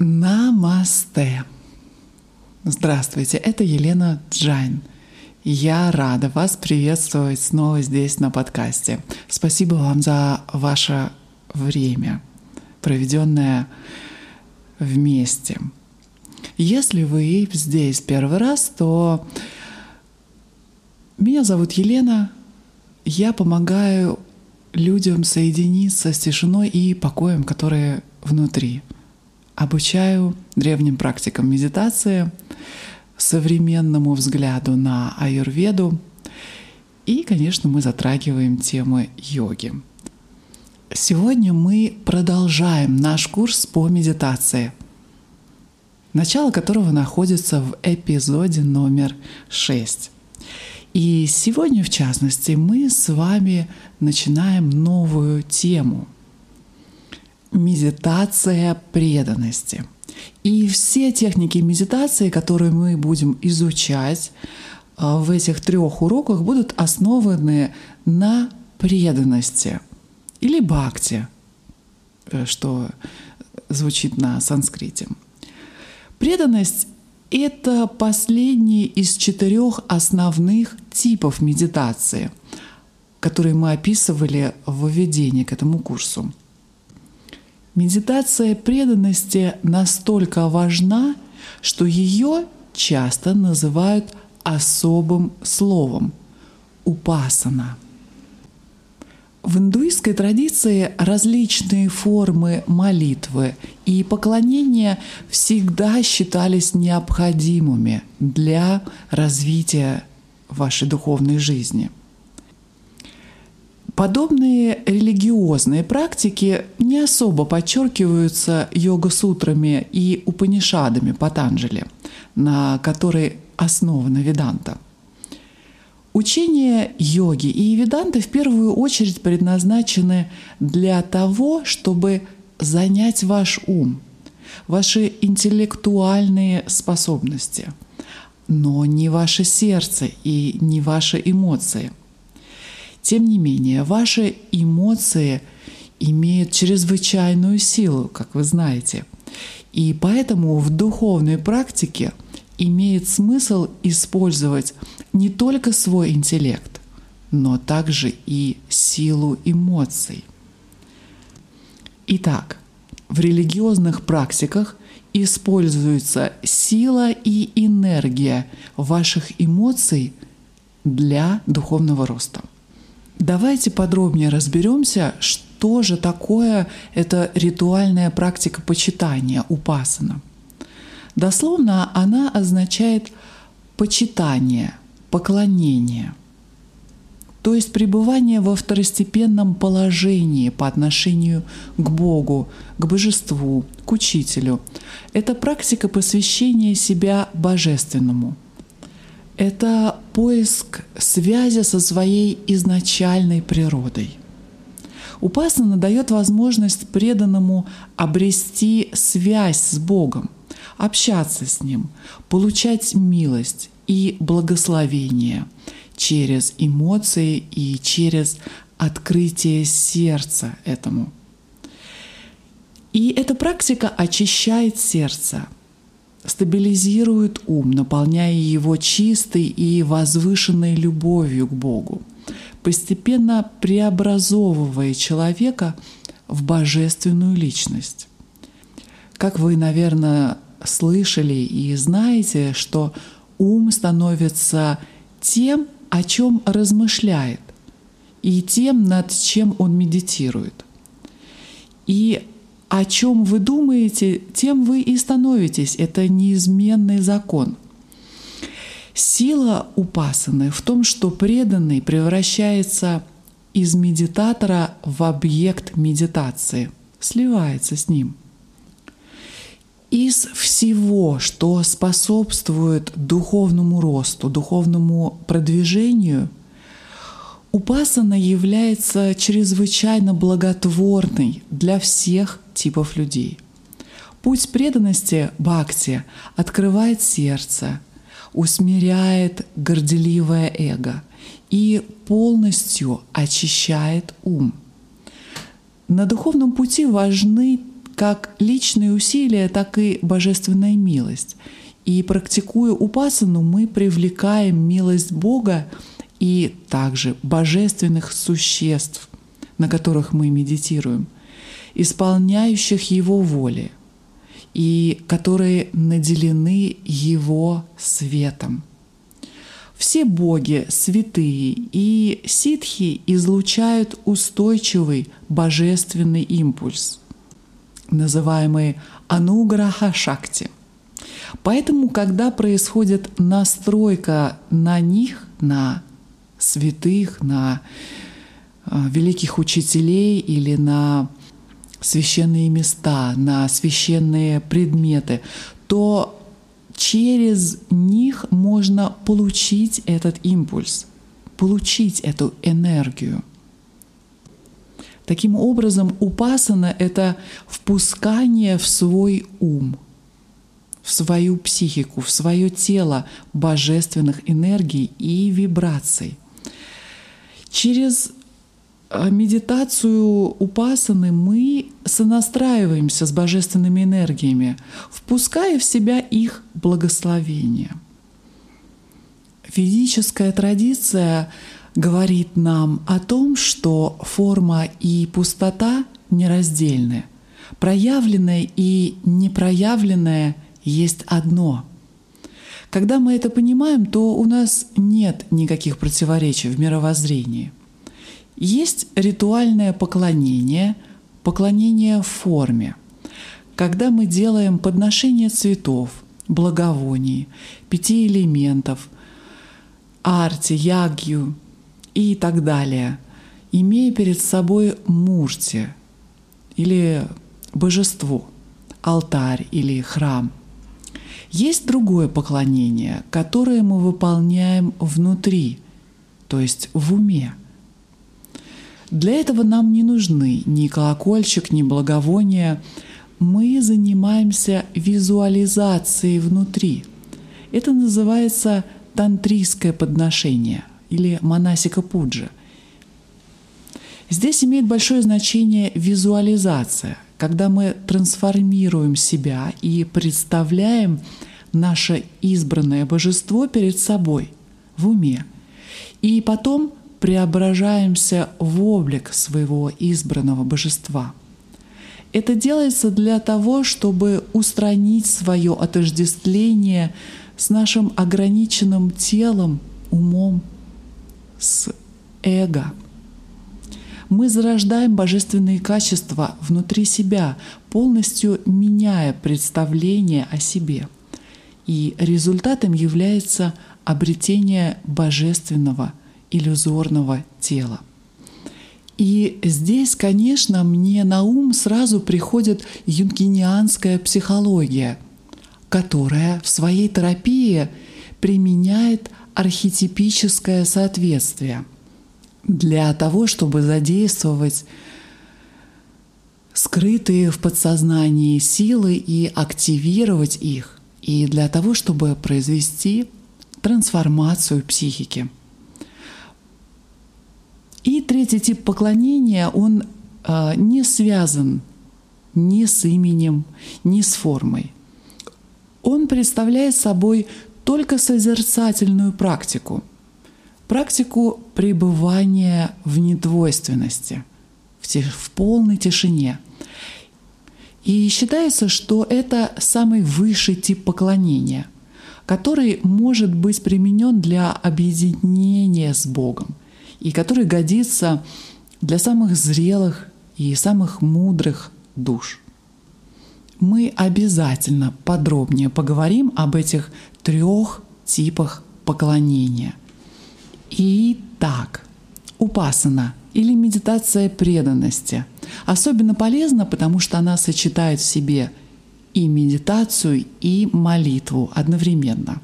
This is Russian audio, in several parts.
Намасте! Здравствуйте, это Елена Джайн. Я рада вас приветствовать снова здесь на подкасте. Спасибо вам за ваше время, проведенное вместе. Если вы здесь первый раз, то меня зовут Елена. Я помогаю людям соединиться с тишиной и покоем, которые внутри – обучаю древним практикам медитации, современному взгляду на аюрведу и, конечно, мы затрагиваем темы йоги. Сегодня мы продолжаем наш курс по медитации, начало которого находится в эпизоде номер 6. И сегодня, в частности, мы с вами начинаем новую тему — медитация преданности. И все техники медитации, которые мы будем изучать а, в этих трех уроках, будут основаны на преданности или бхакти, э, что звучит на санскрите. Преданность — это последний из четырех основных типов медитации, которые мы описывали в введении к этому курсу. Медитация преданности настолько важна, что ее часто называют особым словом — упасана. В индуистской традиции различные формы молитвы и поклонения всегда считались необходимыми для развития вашей духовной жизни — Подобные религиозные практики не особо подчеркиваются йога-сутрами и упанишадами Патанджали, на которой основана веданта. Учения йоги и веданты в первую очередь предназначены для того, чтобы занять ваш ум, ваши интеллектуальные способности, но не ваше сердце и не ваши эмоции – тем не менее, ваши эмоции имеют чрезвычайную силу, как вы знаете. И поэтому в духовной практике имеет смысл использовать не только свой интеллект, но также и силу эмоций. Итак, в религиозных практиках используется сила и энергия ваших эмоций для духовного роста. Давайте подробнее разберемся, что же такое эта ритуальная практика почитания упасана. Дословно она означает почитание, поклонение, то есть пребывание во второстепенном положении по отношению к Богу, к божеству, к учителю. Это практика посвящения себя божественному – это поиск связи со своей изначальной природой. Упасана дает возможность преданному обрести связь с Богом, общаться с Ним, получать милость и благословение через эмоции и через открытие сердца этому. И эта практика очищает сердце – стабилизирует ум, наполняя его чистой и возвышенной любовью к Богу, постепенно преобразовывая человека в божественную личность. Как вы, наверное, слышали и знаете, что ум становится тем, о чем размышляет, и тем, над чем он медитирует. И о чем вы думаете, тем вы и становитесь. Это неизменный закон. Сила упасаны в том, что преданный превращается из медитатора в объект медитации, сливается с ним. Из всего, что способствует духовному росту, духовному продвижению, Упасана является чрезвычайно благотворной для всех типов людей. Путь преданности бхакти открывает сердце, усмиряет горделивое эго и полностью очищает ум. На духовном пути важны как личные усилия, так и божественная милость. И практикуя упасану, мы привлекаем милость Бога и также божественных существ, на которых мы медитируем, исполняющих Его воли и которые наделены Его светом. Все боги, святые и ситхи излучают устойчивый божественный импульс, называемый ануграха шакти – Поэтому, когда происходит настройка на них, на святых, на э, великих учителей или на священные места, на священные предметы, то через них можно получить этот импульс, получить эту энергию. Таким образом, упасана — это впускание в свой ум — в свою психику, в свое тело божественных энергий и вибраций. Через медитацию упасаны мы сонастраиваемся с божественными энергиями, впуская в себя их благословение. Физическая традиция говорит нам о том, что форма и пустота нераздельны, проявленное и непроявленное — есть одно. Когда мы это понимаем, то у нас нет никаких противоречий в мировоззрении. Есть ритуальное поклонение, поклонение в форме, когда мы делаем подношение цветов, благовоний, пяти элементов, арти, ягью и так далее, имея перед собой мурти или божество, алтарь или храм – есть другое поклонение, которое мы выполняем внутри, то есть в уме. Для этого нам не нужны ни колокольчик, ни благовония. Мы занимаемся визуализацией внутри. Это называется тантрийское подношение или манасика пуджа. Здесь имеет большое значение визуализация – когда мы трансформируем себя и представляем наше избранное божество перед собой в уме, и потом преображаемся в облик своего избранного божества. Это делается для того, чтобы устранить свое отождествление с нашим ограниченным телом, умом, с эго – мы зарождаем божественные качества внутри себя, полностью меняя представление о себе. И результатом является обретение божественного иллюзорного тела. И здесь, конечно, мне на ум сразу приходит юнгинианская психология, которая в своей терапии применяет архетипическое соответствие – для того, чтобы задействовать скрытые в подсознании силы и активировать их, и для того, чтобы произвести трансформацию психики. Третий тип поклонения, он э, не связан ни с именем, ни с формой. Он представляет собой только созерцательную практику – практику пребывания в недвойственности, в, тиш- в полной тишине. И считается, что это самый высший тип поклонения, который может быть применен для объединения с Богом и который годится для самых зрелых и самых мудрых душ. Мы обязательно подробнее поговорим об этих трех типах поклонения – Итак, упасана или медитация преданности особенно полезна, потому что она сочетает в себе и медитацию, и молитву одновременно.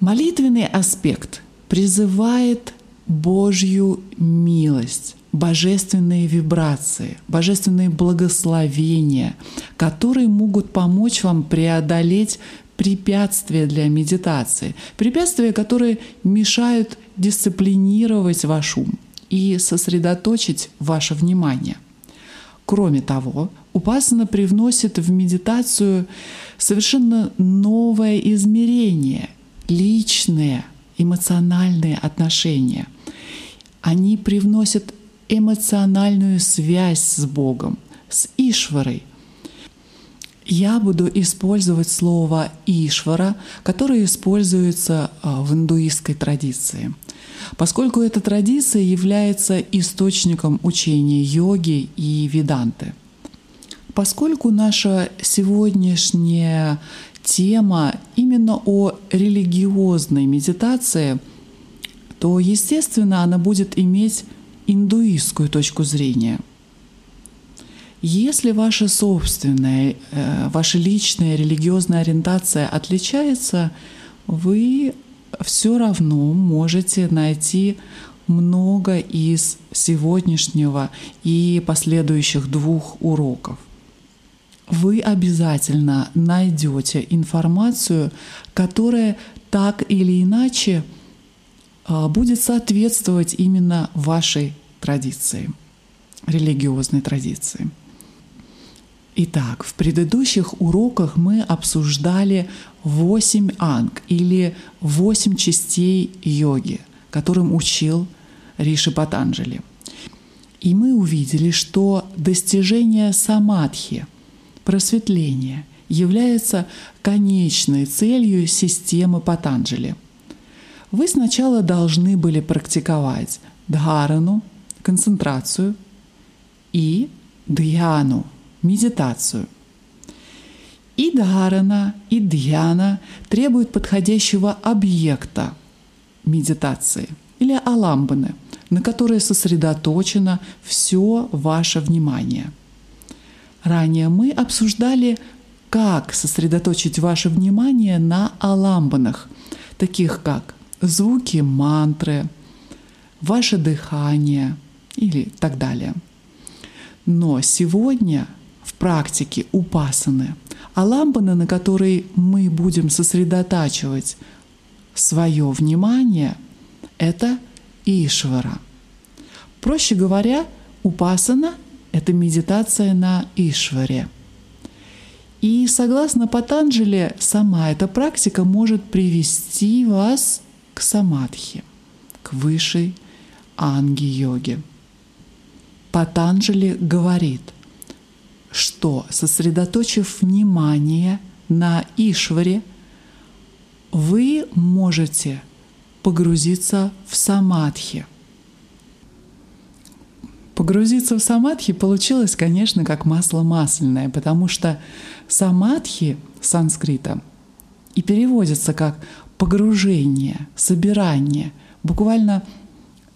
Молитвенный аспект призывает Божью милость, божественные вибрации, божественные благословения, которые могут помочь вам преодолеть препятствия для медитации, препятствия, которые мешают дисциплинировать ваш ум и сосредоточить ваше внимание. Кроме того, Упасана привносит в медитацию совершенно новое измерение, личные, эмоциональные отношения. Они привносят эмоциональную связь с Богом, с Ишварой. Я буду использовать слово Ишвара, которое используется а, в индуистской традиции, поскольку эта традиция является источником учения йоги и веданты – Поскольку наша сегодняшняя тема именно о религиозной медитации, то, естественно, она будет иметь индуистскую точку зрения. Если ваша собственная, э, ваша личная религиозная ориентация отличается, вы все равно можете найти много из сегодняшнего и последующих двух уроков вы обязательно найдете информацию, которая так или иначе а, будет соответствовать именно вашей традиции, религиозной традиции. Итак, в предыдущих уроках мы обсуждали восемь анг или восемь частей йоги, которым учил Риши Патанджали. И мы увидели, что достижение самадхи – просветление является конечной целью системы Патанджали. Вы сначала должны были практиковать дхарану, концентрацию, и дхьяну, медитацию. И дхарана, и дхьяна требуют подходящего объекта медитации или аламбаны, на которой сосредоточено все ваше внимание – Ранее мы обсуждали, как сосредоточить ваше внимание на аламбанах, таких как звуки мантры, ваше дыхание или так далее. Но сегодня в практике упасаны аламбаны, на которые мы будем сосредотачивать свое внимание, это Ишвара. Проще говоря, упасана это медитация на Ишваре. И согласно Патанджали, сама эта практика может привести вас к самадхи, к высшей анги-йоге. Патанджали говорит, что сосредоточив внимание на Ишваре, вы можете погрузиться в самадхи – Погрузиться в самадхи получилось, конечно, как масло масляное, потому что самадхи санскрита и переводится как погружение, собирание, буквально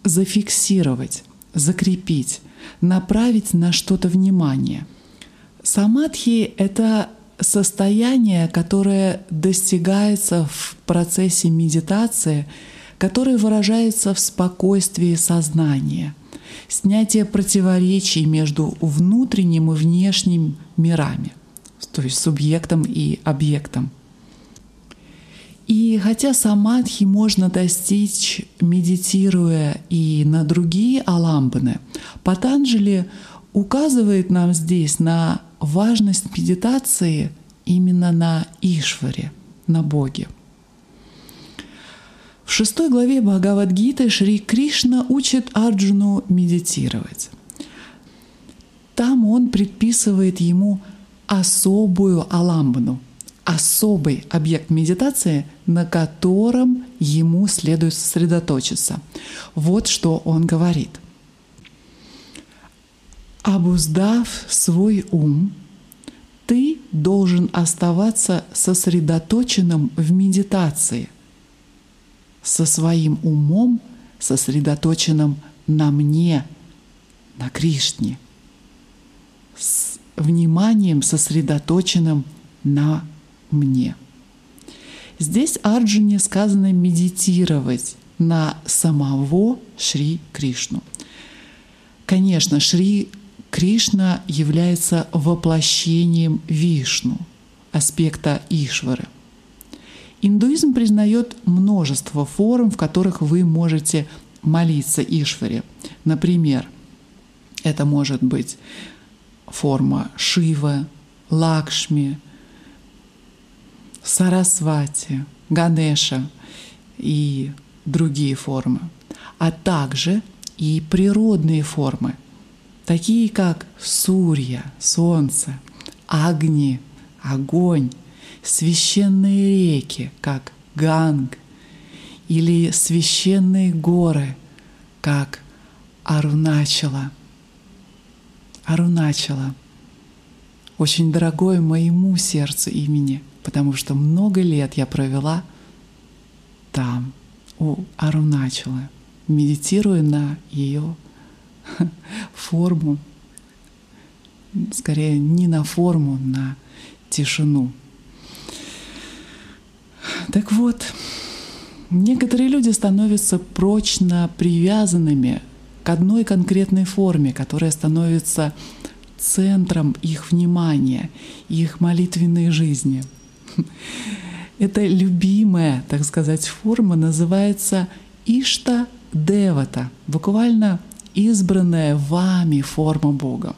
зафиксировать, закрепить, направить на что-то внимание. Самадхи — это состояние, которое достигается в процессе медитации, которое выражается в спокойствии сознания — снятие противоречий между внутренним и внешним мирами, то есть субъектом и объектом. И хотя самадхи можно достичь, медитируя и на другие аламбаны, Патанджали указывает нам здесь на важность медитации именно на Ишваре, на Боге. В шестой главе Бхагавадгиты Шри Кришна учит Арджуну медитировать. Там он предписывает ему особую аламбану, особый объект медитации, на котором ему следует сосредоточиться. Вот что он говорит. Обуздав свой ум, ты должен оставаться сосредоточенным в медитации – со своим умом, сосредоточенным на мне, на Кришне, с вниманием, сосредоточенным на мне. Здесь Арджуне сказано медитировать на самого Шри Кришну. Конечно, Шри Кришна является воплощением Вишну, аспекта Ишвары – Индуизм признает множество форм, в которых вы можете молиться Ишваре. Например, это может быть форма Шива, Лакшми, Сарасвати, Ганеша и другие формы, а также и природные формы, такие как Сурья, Солнце, Агни, огонь, священные реки, как Ганг, или священные горы, как Аруначала. Аруначала — очень дорогое моему сердцу имени, потому что много лет я провела там, у Аруначала, медитируя на ее форму, скорее не на форму, на тишину. Так вот, некоторые люди становятся прочно привязанными к одной конкретной форме, которая становится центром их внимания, их молитвенной жизни. Эта любимая, так сказать, форма называется Ишта Девата, буквально избранная вами форма Бога.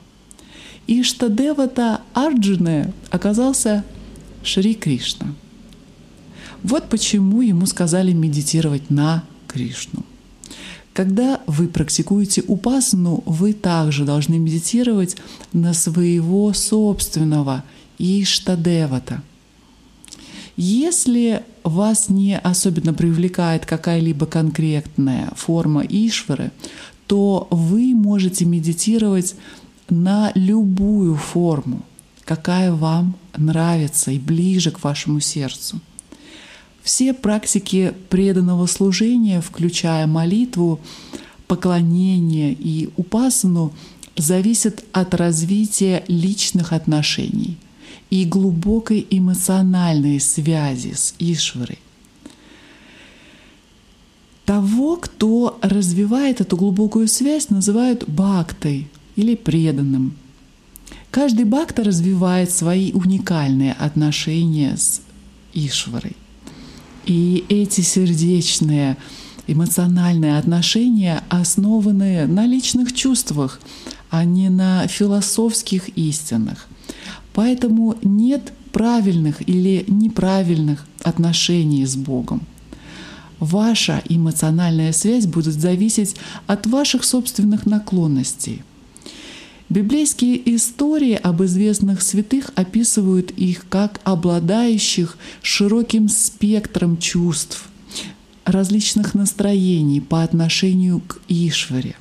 Ишта Девата Арджуны оказался Шри Кришна. Вот почему ему сказали медитировать на Кришну. Когда вы практикуете упасану, вы также должны медитировать на своего собственного Иштадевата. Если вас не особенно привлекает какая-либо конкретная форма Ишвары, то вы можете медитировать на любую форму, какая вам нравится и ближе к вашему сердцу. Все практики преданного служения, включая молитву, поклонение и упасану, зависят от развития личных отношений и глубокой эмоциональной связи с Ишварой. Того, кто развивает эту глубокую связь, называют бхактой или преданным. Каждый бхакта развивает свои уникальные отношения с Ишварой. И эти сердечные, эмоциональные отношения основаны на личных чувствах, а не на философских истинах. Поэтому нет правильных или неправильных отношений с Богом. Ваша эмоциональная связь будет зависеть от ваших собственных наклонностей. Библейские истории об известных святых описывают их как обладающих широким спектром чувств, различных настроений по отношению к Ишваре.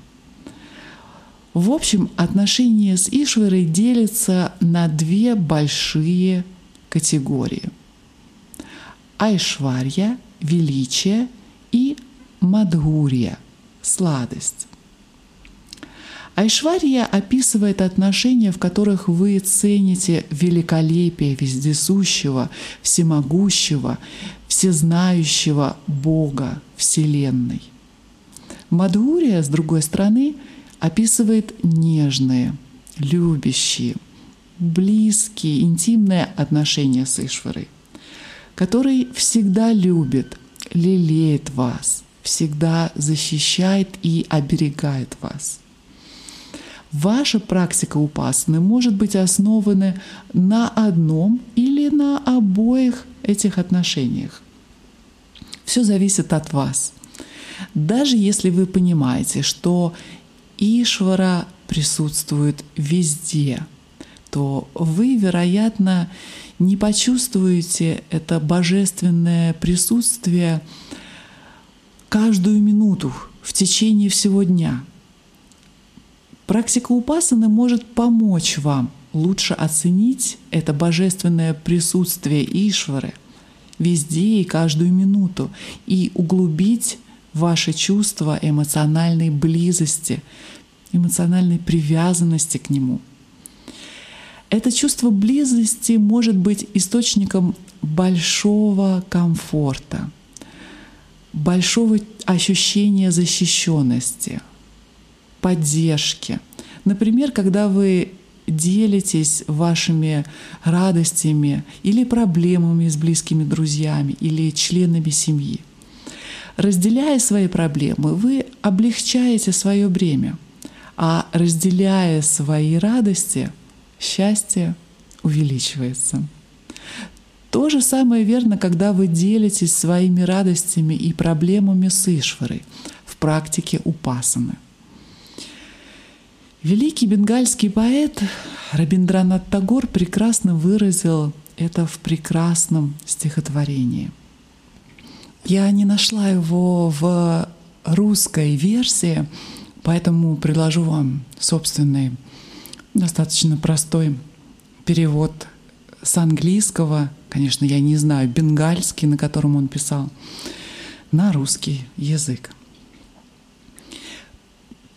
В общем, отношения с Ишварой делятся на две большие категории. Айшварья — величие и Мадгурья — сладость. Айшвария описывает отношения, в которых вы цените великолепие вездесущего, всемогущего, всезнающего Бога Вселенной. Мадхурия, с другой стороны, описывает нежные, любящие, близкие, интимные отношения с Ишварой, который всегда любит, лелеет вас, всегда защищает и оберегает вас – Ваша практика упасаны может быть основана на одном или на обоих этих отношениях. Все зависит от вас. Даже если вы понимаете, что Ишвара присутствует везде, то вы, вероятно, не почувствуете это божественное присутствие каждую минуту в течение всего дня – Практика упасаны может помочь вам лучше оценить это божественное присутствие Ишвары везде и каждую минуту и углубить ваше чувство эмоциональной близости, эмоциональной привязанности к нему. Это чувство близости может быть источником большого комфорта, большого ощущения защищенности, поддержки. Например, когда вы делитесь вашими радостями или проблемами с близкими друзьями или членами семьи. Разделяя свои проблемы, вы облегчаете свое бремя, а разделяя свои радости, счастье увеличивается. То же самое верно, когда вы делитесь своими радостями и проблемами с Ишварой в практике Упасаны. Великий бенгальский поэт Рабиндранат Тагор прекрасно выразил это в прекрасном стихотворении. Я не нашла его в русской версии, поэтому предложу вам собственный, достаточно простой перевод с английского, конечно, я не знаю, бенгальский, на котором он писал, на русский язык.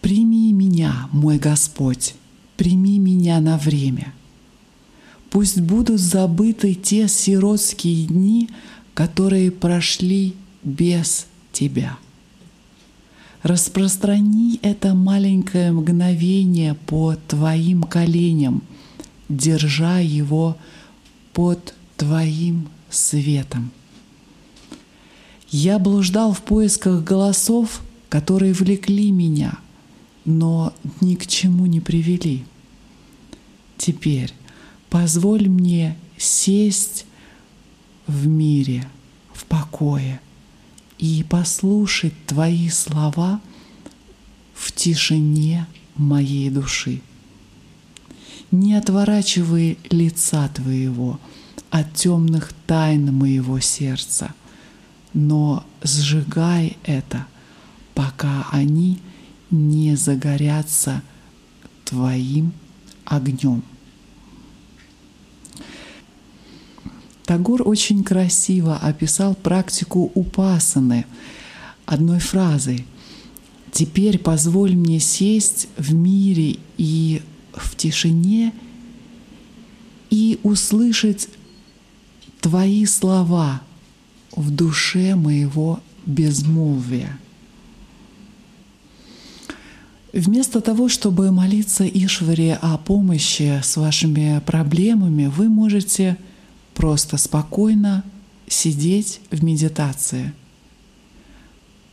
«Прими меня, мой Господь, прими меня на время. Пусть будут забыты те сиротские дни, которые прошли без Тебя. Распространи это маленькое мгновение по Твоим коленям, держа его под Твоим светом. Я блуждал в поисках голосов, которые влекли меня, но ни к чему не привели. Теперь позволь мне сесть в мире, в покое и послушать Твои слова в тишине моей души. Не отворачивай лица Твоего от темных тайн моего сердца, но сжигай это, пока они не загорятся Твоим огнем. Тагор очень красиво описал практику упасаны одной фразой. «Теперь позволь мне сесть в мире и в тишине и услышать Твои слова в душе моего безмолвия». Вместо того, чтобы молиться Ишваре о помощи с вашими проблемами, вы можете – просто спокойно сидеть в медитации,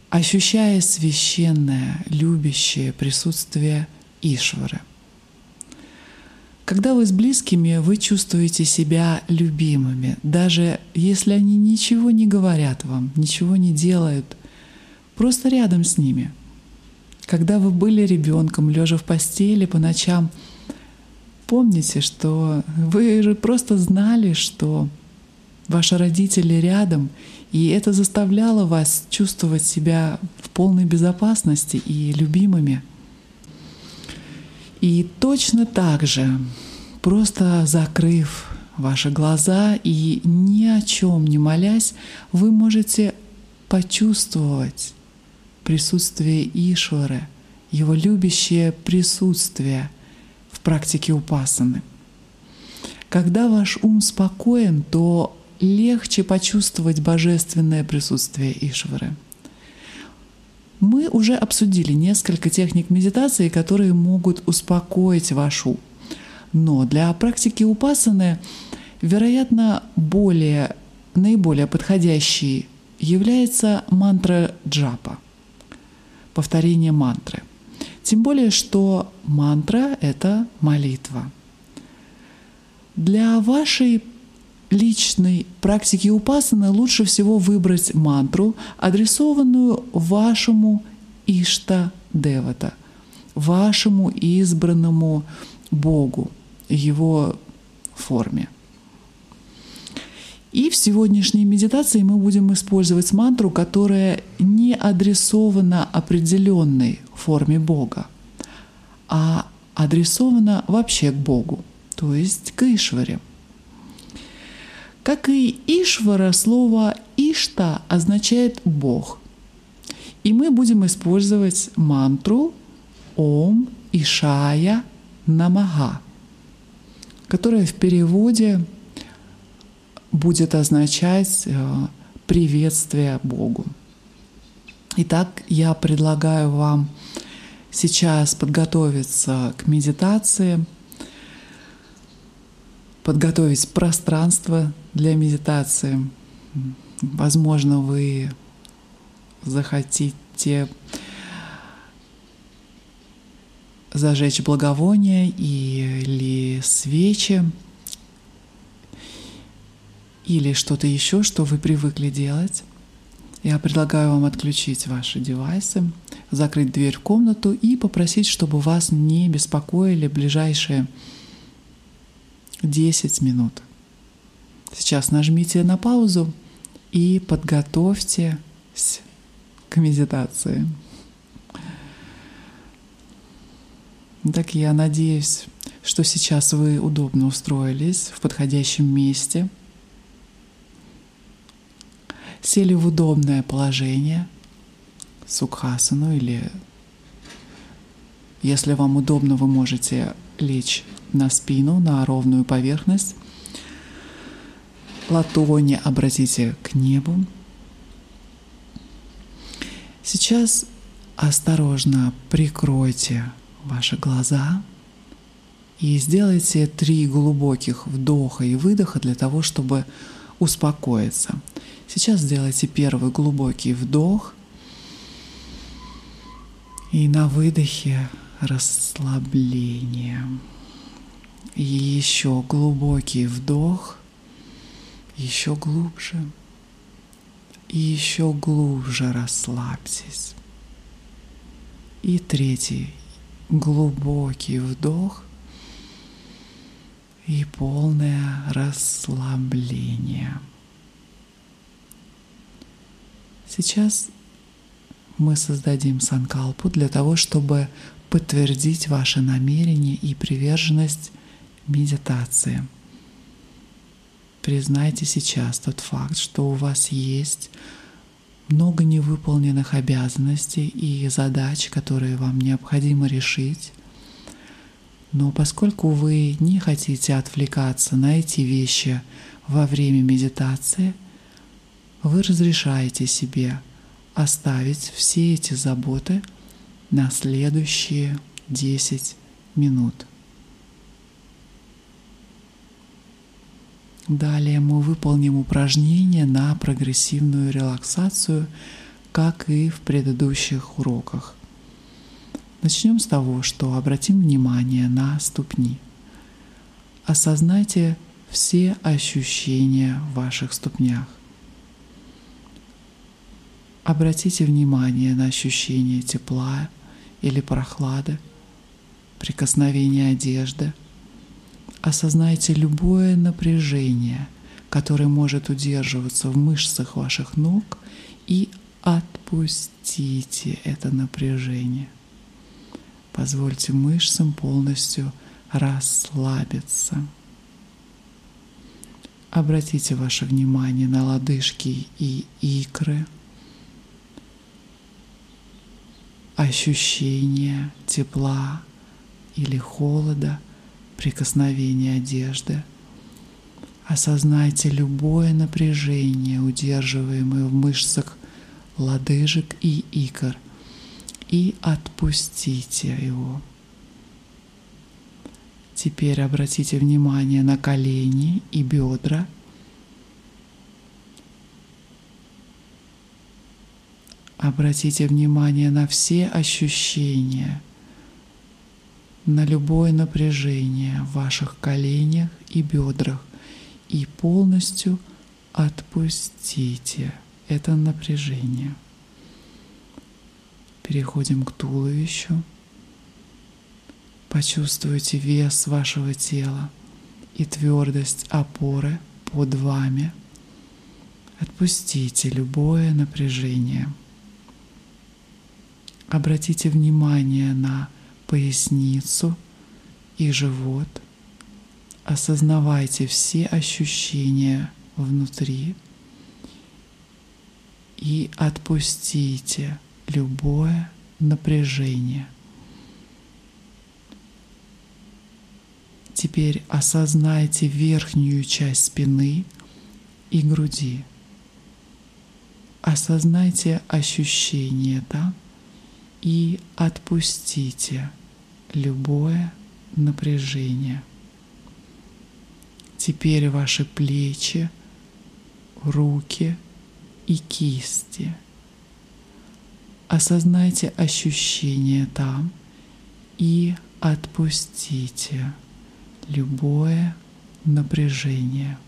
ощущая священное, любящее присутствие Ишвары. Когда вы с близкими, вы чувствуете себя любимыми, даже если они ничего не говорят вам, ничего не делают, просто рядом с ними. Когда вы были ребенком, лежа в постели по ночам, помните, что вы же просто знали, что ваши родители рядом, и это заставляло вас чувствовать себя в полной безопасности и любимыми. И точно так же, просто закрыв ваши глаза и ни о чем не молясь, вы можете почувствовать присутствие Ишвары, его любящее присутствие — в практике упасаны. Когда ваш ум спокоен, то легче почувствовать божественное присутствие Ишвары. Мы уже обсудили несколько техник медитации, которые могут успокоить ваш ум. Но для практики упасаны, вероятно, более, наиболее подходящей является мантра джапа, повторение мантры. Тем более, что мантра — это молитва. Для вашей личной практики упасаны лучше всего выбрать мантру, адресованную вашему Ишта Девата, вашему избранному Богу, его форме. И в сегодняшней медитации мы будем использовать мантру, которая не адресована определенной форме Бога, а адресована вообще к Богу, то есть к Ишваре. Как и Ишвара, слово Ишта означает Бог. И мы будем использовать мантру Ом Ишая Намага, которая в переводе будет означать э, приветствие Богу. Итак, я предлагаю вам сейчас подготовиться к медитации, подготовить пространство для медитации. Возможно, вы захотите зажечь благовония или свечи, или что-то еще, что вы привыкли делать. Я предлагаю вам отключить ваши девайсы, закрыть дверь в комнату и попросить, чтобы вас не беспокоили ближайшие 10 минут. Сейчас нажмите на паузу и подготовьтесь к медитации. Так я надеюсь, что сейчас вы удобно устроились в подходящем месте, сели в удобное положение, сукхасану или если вам удобно, вы можете лечь на спину, на ровную поверхность. Ладони обратите к небу. Сейчас осторожно прикройте ваши глаза и сделайте три глубоких вдоха и выдоха для того, чтобы успокоиться. Сейчас сделайте первый глубокий вдох и на выдохе расслабление. И еще глубокий вдох, еще глубже. И еще глубже расслабьтесь. И третий глубокий вдох и полное расслабление. Сейчас мы создадим санкалпу для того, чтобы подтвердить ваше намерение и приверженность медитации. Признайте сейчас тот факт, что у вас есть много невыполненных обязанностей и задач, которые вам необходимо решить. Но поскольку вы не хотите отвлекаться на эти вещи во время медитации, вы разрешаете себе оставить все эти заботы на следующие 10 минут. Далее мы выполним упражнение на прогрессивную релаксацию, как и в предыдущих уроках. Начнем с того, что обратим внимание на ступни. Осознайте все ощущения в ваших ступнях. Обратите внимание на ощущение тепла или прохлады, прикосновение одежды – осознайте любое напряжение, которое может удерживаться в мышцах ваших ног, и отпустите это напряжение. Позвольте мышцам полностью расслабиться. Обратите ваше внимание на лодыжки и икры. Ощущение тепла или холода – прикосновение одежды. Осознайте любое напряжение, удерживаемое в мышцах лодыжек и икр, и отпустите его. Теперь обратите внимание на колени и бедра. Обратите внимание на все ощущения – на любое напряжение в ваших коленях и бедрах и полностью отпустите это напряжение. Переходим к туловищу. Почувствуйте вес вашего тела и твердость опоры под вами. Отпустите любое напряжение. Обратите внимание на поясницу и живот. Осознавайте все ощущения внутри и отпустите любое напряжение. Теперь осознайте верхнюю часть спины и груди. Осознайте ощущения там и отпустите любое напряжение. Теперь ваши плечи, руки и кисти. Осознайте ощущения там и отпустите любое напряжение.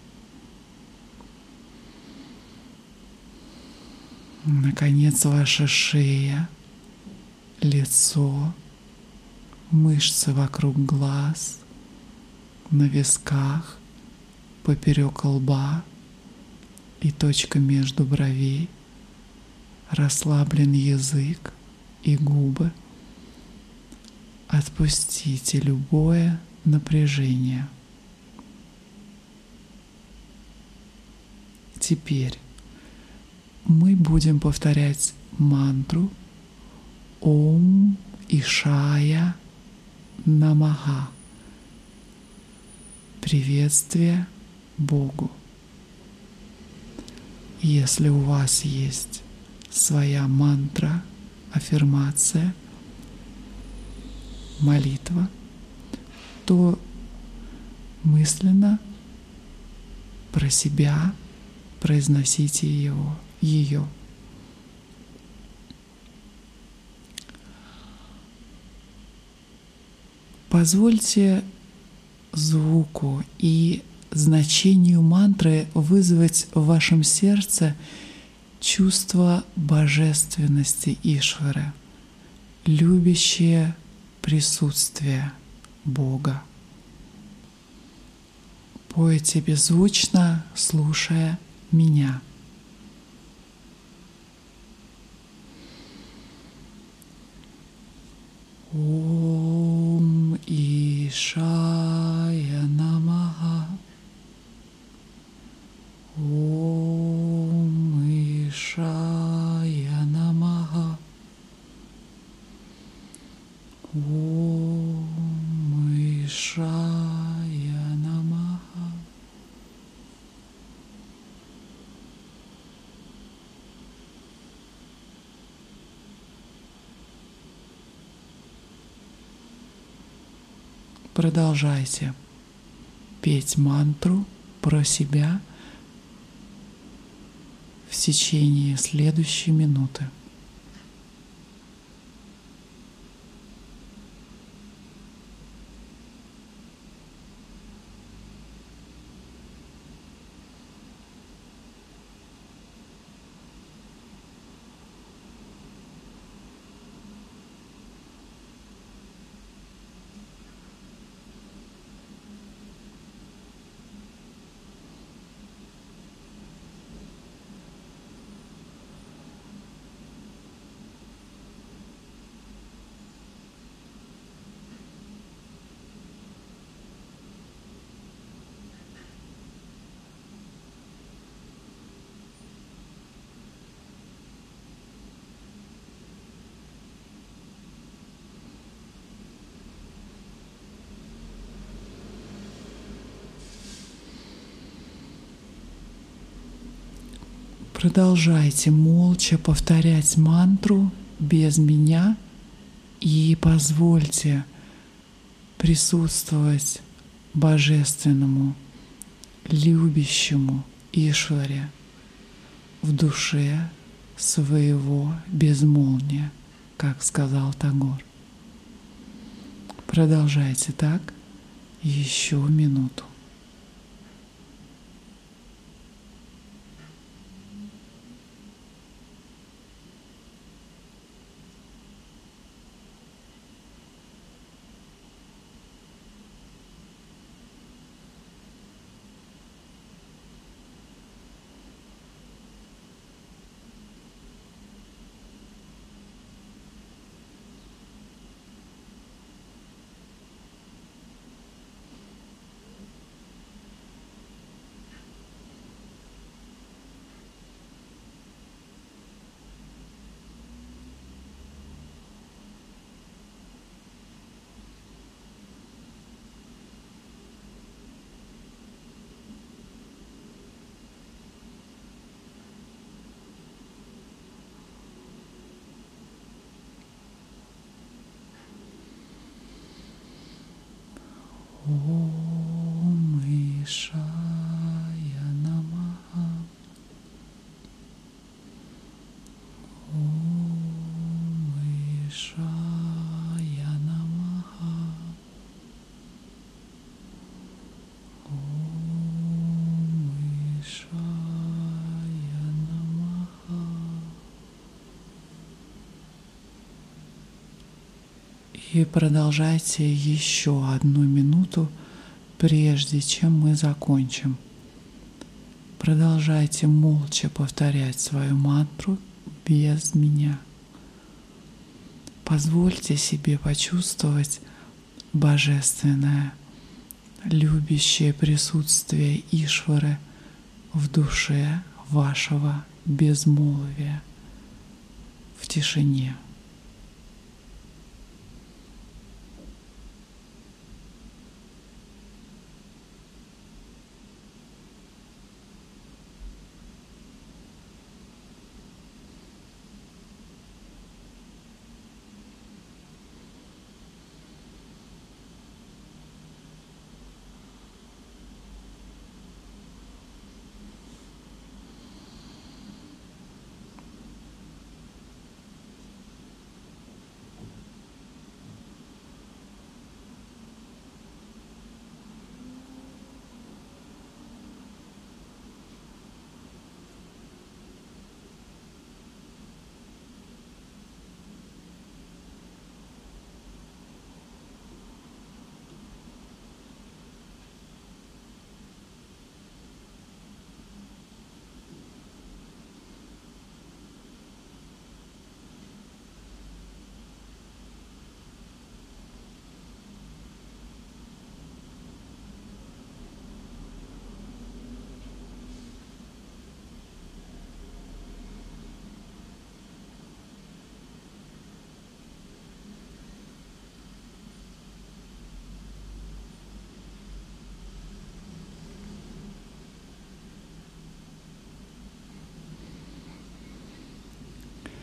Наконец, ваша шея, лицо, мышцы вокруг глаз, на висках, поперек лба и точка между бровей, расслаблен язык и губы. Отпустите любое напряжение. Теперь мы будем повторять мантру Ом Ишая Намаха. Приветствие Богу. Если у вас есть своя мантра, аффирмация, молитва, то мысленно про себя произносите его, ее. Позвольте звуку и значению мантры вызвать в вашем сердце чувство божественности Ишвары, любящее присутствие Бога. Пойте беззвучно, слушая меня. Ом Ишая Намаха. Ом Ишая Намаха. Ом Ишая Намаха. Продолжайте петь мантру про себя в течение следующей минуты. Продолжайте молча повторять мантру без меня и позвольте присутствовать божественному, любящему Ишваре в душе своего безмолвия, как сказал Тагор. Продолжайте так еще минуту. Ом Ишая Намаха. Ом Ишая Намаха. И продолжайте еще одну минуту, прежде чем мы закончим. Продолжайте молча повторять свою мантру без меня. Позвольте себе почувствовать божественное, любящее присутствие Ишвары в душе вашего безмолвия, в тишине.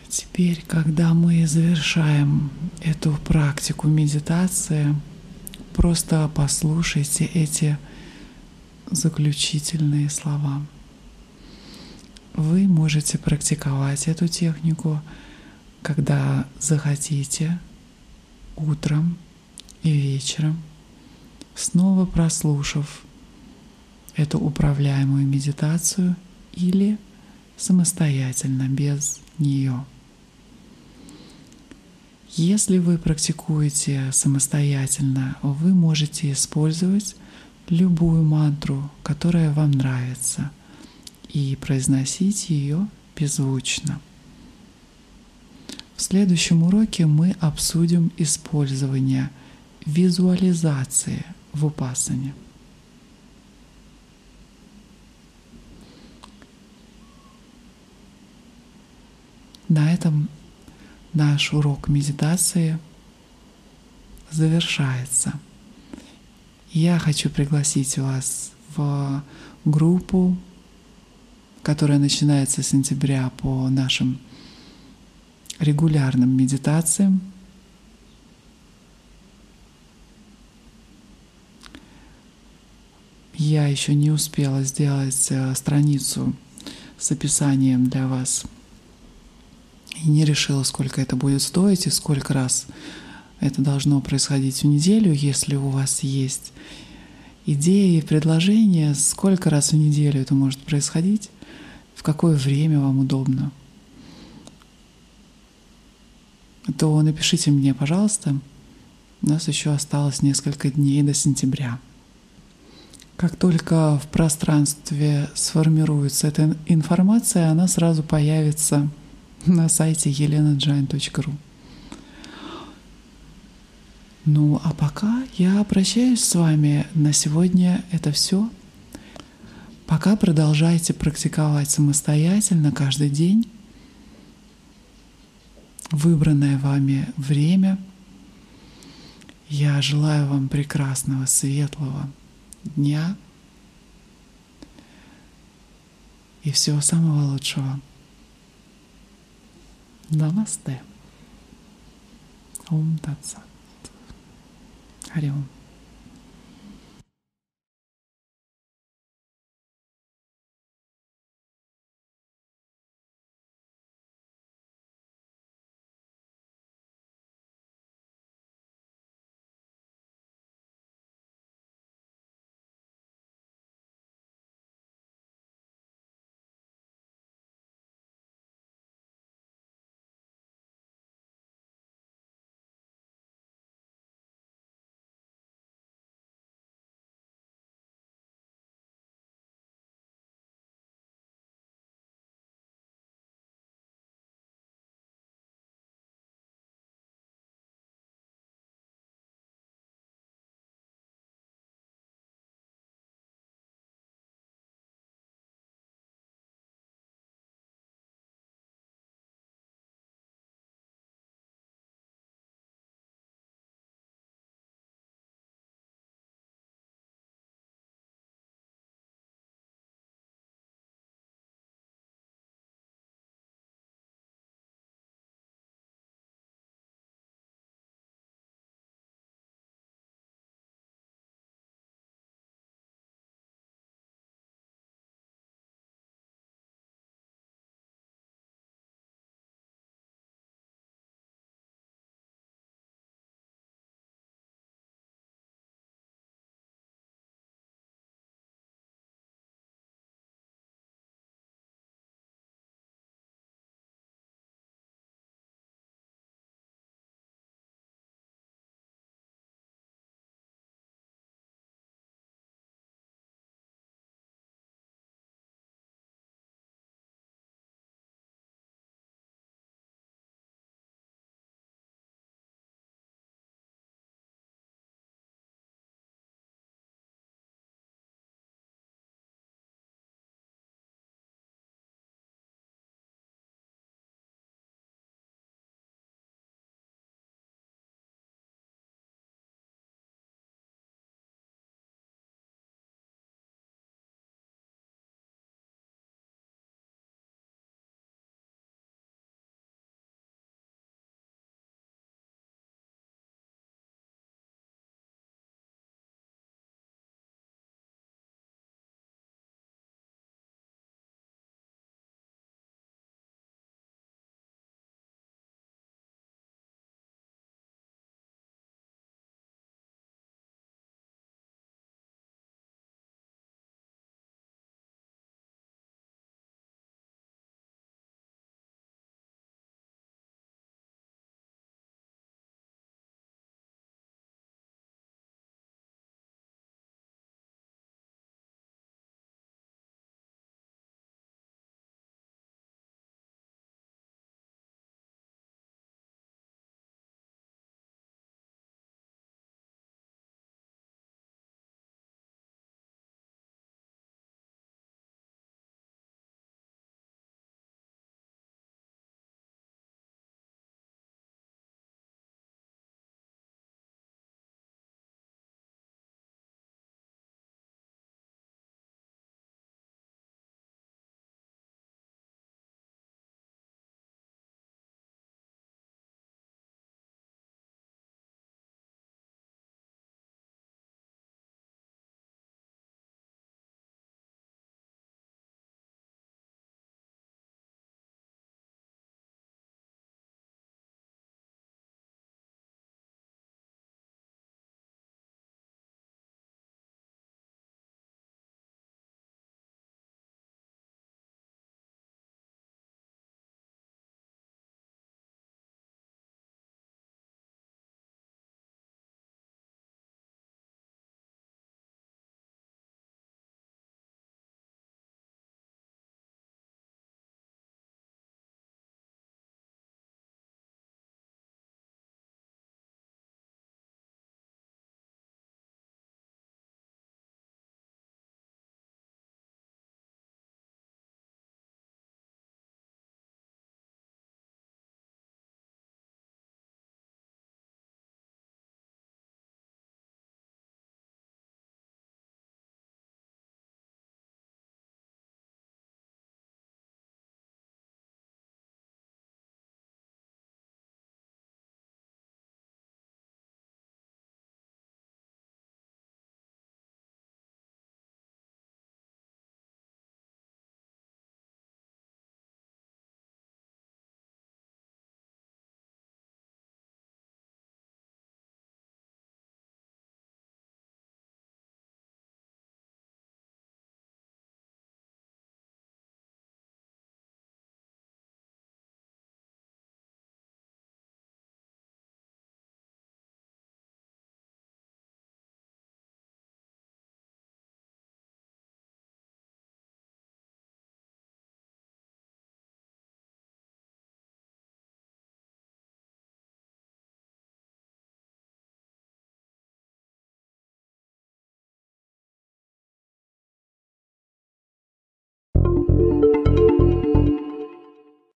Теперь, когда мы завершаем эту практику медитации, просто послушайте эти заключительные слова. Вы можете практиковать эту технику, когда захотите, утром и вечером, снова прослушав эту управляемую медитацию или самостоятельно без нее. Если вы практикуете самостоятельно, вы можете использовать любую мантру, которая вам нравится, и произносить ее беззвучно. В следующем уроке мы обсудим использование визуализации в упасане. На этом наш урок медитации завершается. Я хочу пригласить вас в группу, которая начинается с сентября по нашим регулярным медитациям. Я еще не успела сделать э, страницу с описанием для вас и не решила, сколько это будет стоить и сколько раз это должно происходить в неделю, если у вас есть идеи, предложения, сколько раз в неделю это может происходить, в какое время вам удобно, то напишите мне, пожалуйста. У нас еще осталось несколько дней до сентября. Как только в пространстве сформируется эта информация, она сразу появится на сайте elenajain.ru. Ну а пока я прощаюсь с вами. На сегодня это все. Пока продолжайте практиковать самостоятельно каждый день выбранное вами время. Я желаю вам прекрасного, светлого дня и всего самого лучшего. Намасте. Ом Татсат. Хари Ом.